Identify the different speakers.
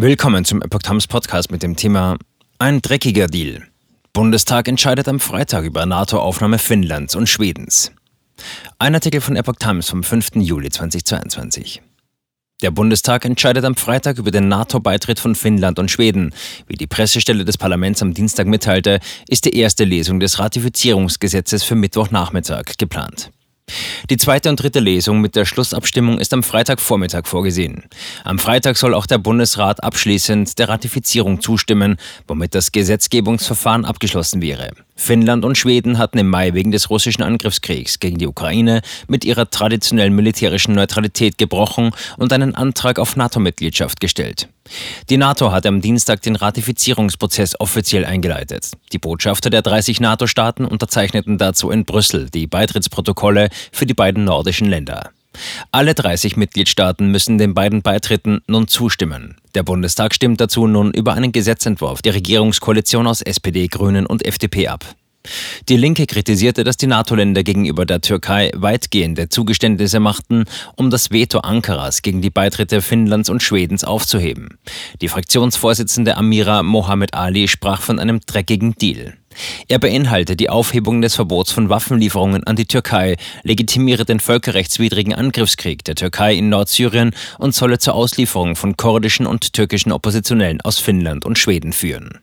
Speaker 1: Willkommen zum Epoch Times Podcast mit dem Thema Ein dreckiger Deal. Bundestag entscheidet am Freitag über NATO-Aufnahme Finnlands und Schwedens. Ein Artikel von Epoch Times vom 5. Juli 2022. Der Bundestag entscheidet am Freitag über den NATO-Beitritt von Finnland und Schweden. Wie die Pressestelle des Parlaments am Dienstag mitteilte, ist die erste Lesung des Ratifizierungsgesetzes für Mittwochnachmittag geplant. Die zweite und dritte Lesung mit der Schlussabstimmung ist am Freitagvormittag vorgesehen. Am Freitag soll auch der Bundesrat abschließend der Ratifizierung zustimmen, womit das Gesetzgebungsverfahren abgeschlossen wäre. Finnland und Schweden hatten im Mai wegen des russischen Angriffskriegs gegen die Ukraine mit ihrer traditionellen militärischen Neutralität gebrochen und einen Antrag auf NATO-Mitgliedschaft gestellt. Die NATO hat am Dienstag den Ratifizierungsprozess offiziell eingeleitet. Die Botschafter der 30 NATO-Staaten unterzeichneten dazu in Brüssel die Beitrittsprotokolle für die beiden nordischen Länder. Alle 30 Mitgliedstaaten müssen den beiden Beitritten nun zustimmen. Der Bundestag stimmt dazu nun über einen Gesetzentwurf der Regierungskoalition aus SPD, Grünen und FDP ab. Die Linke kritisierte, dass die NATO-Länder gegenüber der Türkei weitgehende Zugeständnisse machten, um das Veto Ankaras gegen die Beitritte Finnlands und Schwedens aufzuheben. Die Fraktionsvorsitzende Amira Mohammed Ali sprach von einem dreckigen Deal. Er beinhalte die Aufhebung des Verbots von Waffenlieferungen an die Türkei, legitimiere den völkerrechtswidrigen Angriffskrieg der Türkei in Nordsyrien und solle zur Auslieferung von kurdischen und türkischen Oppositionellen aus Finnland und Schweden führen.